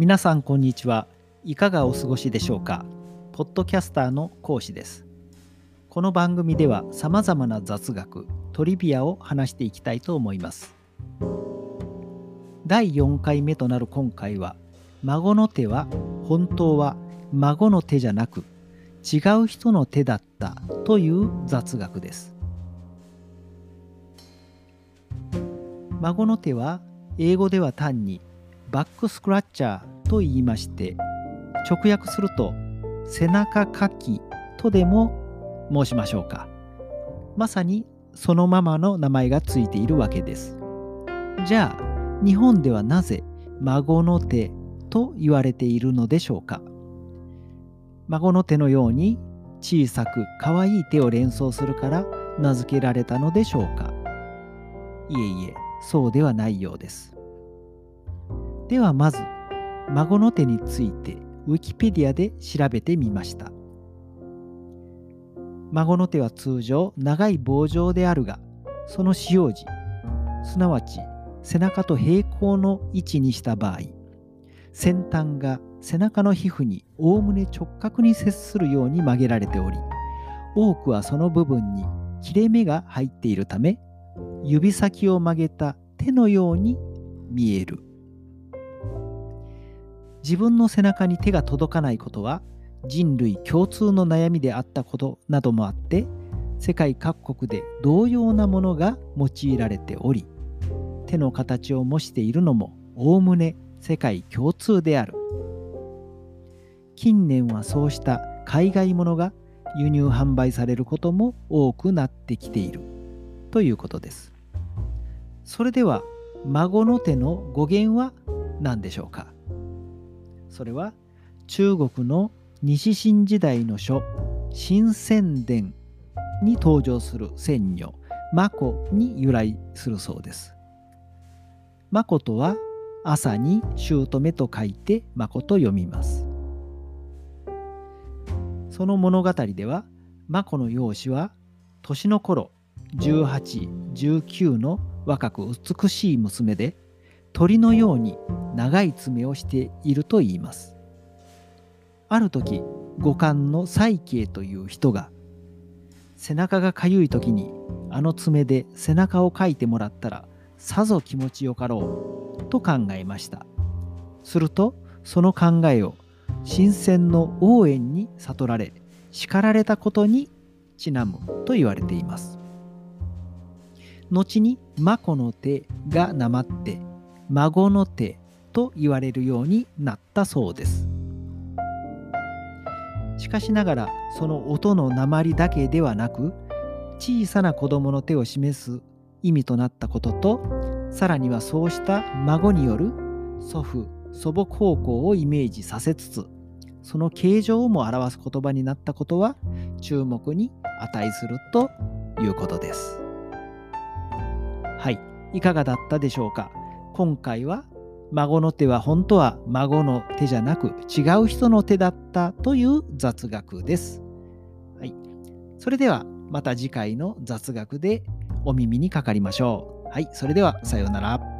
皆さんこんにちはいかがお過ごしでしょうか？ポッドキャスターの講師です。この番組ではさまざまな雑学トリビアを話していきたいと思います。第4回目となる今回は孫の手は本当は孫の手じゃなく違う人の手だったという雑学です。孫の手は英語では単にバックスクラッチャーと言いまして直訳すると背中かきとでも申しましょうか。まさにそのままの名前がついているわけです。じゃあ日本ではなぜ孫の手と言われているのでしょうか。孫の手のように小さく可愛い手を連想するから名付けられたのでしょうか。いえいえそうではないようです。ではまず孫の手についてウィキペディアで調べてみました。孫の手は通常長い棒状であるがその使用時すなわち背中と平行の位置にした場合先端が背中の皮膚におおむね直角に接するように曲げられており多くはその部分に切れ目が入っているため指先を曲げた手のように見える。自分の背中に手が届かないことは人類共通の悩みであったことなどもあって世界各国で同様なものが用いられており手の形を模しているのもおおむね世界共通である。近年はそうした海外ものが輸入販売されることも多くなってきている。ということです。それでは孫の手の語源は何でしょうか？それは中国の西晋時代の書「新宣伝」に登場する仙女マコに由来するそうです。マコとは朝に姑と書いてマコと読みます。その物語ではマコの容姿は年の頃1819の若く美しい娘で鳥のように長い爪をしていると言います。ある時五感の細慶という人が背中がかゆい時にあの爪で背中をかいてもらったらさぞ気持ちよかろうと考えましたするとその考えを新鮮の応援に悟られ叱られたことにちなむと言われています後に孫の手がなまって孫の手と言われるようになったそうですしかしながらその音の鉛だけではなく小さな子供の手を示す意味となったこととさらにはそうした孫による祖父祖母孝行をイメージさせつつその形状をも表す言葉になったことは注目に値するということです。はい、いかがだったでしょうか？今回は孫の手は本当は孫の手じゃなく違う人の手だったという雑学です。はい。それではまた次回の雑学でお耳にかかりましょう。はい。それではさようなら。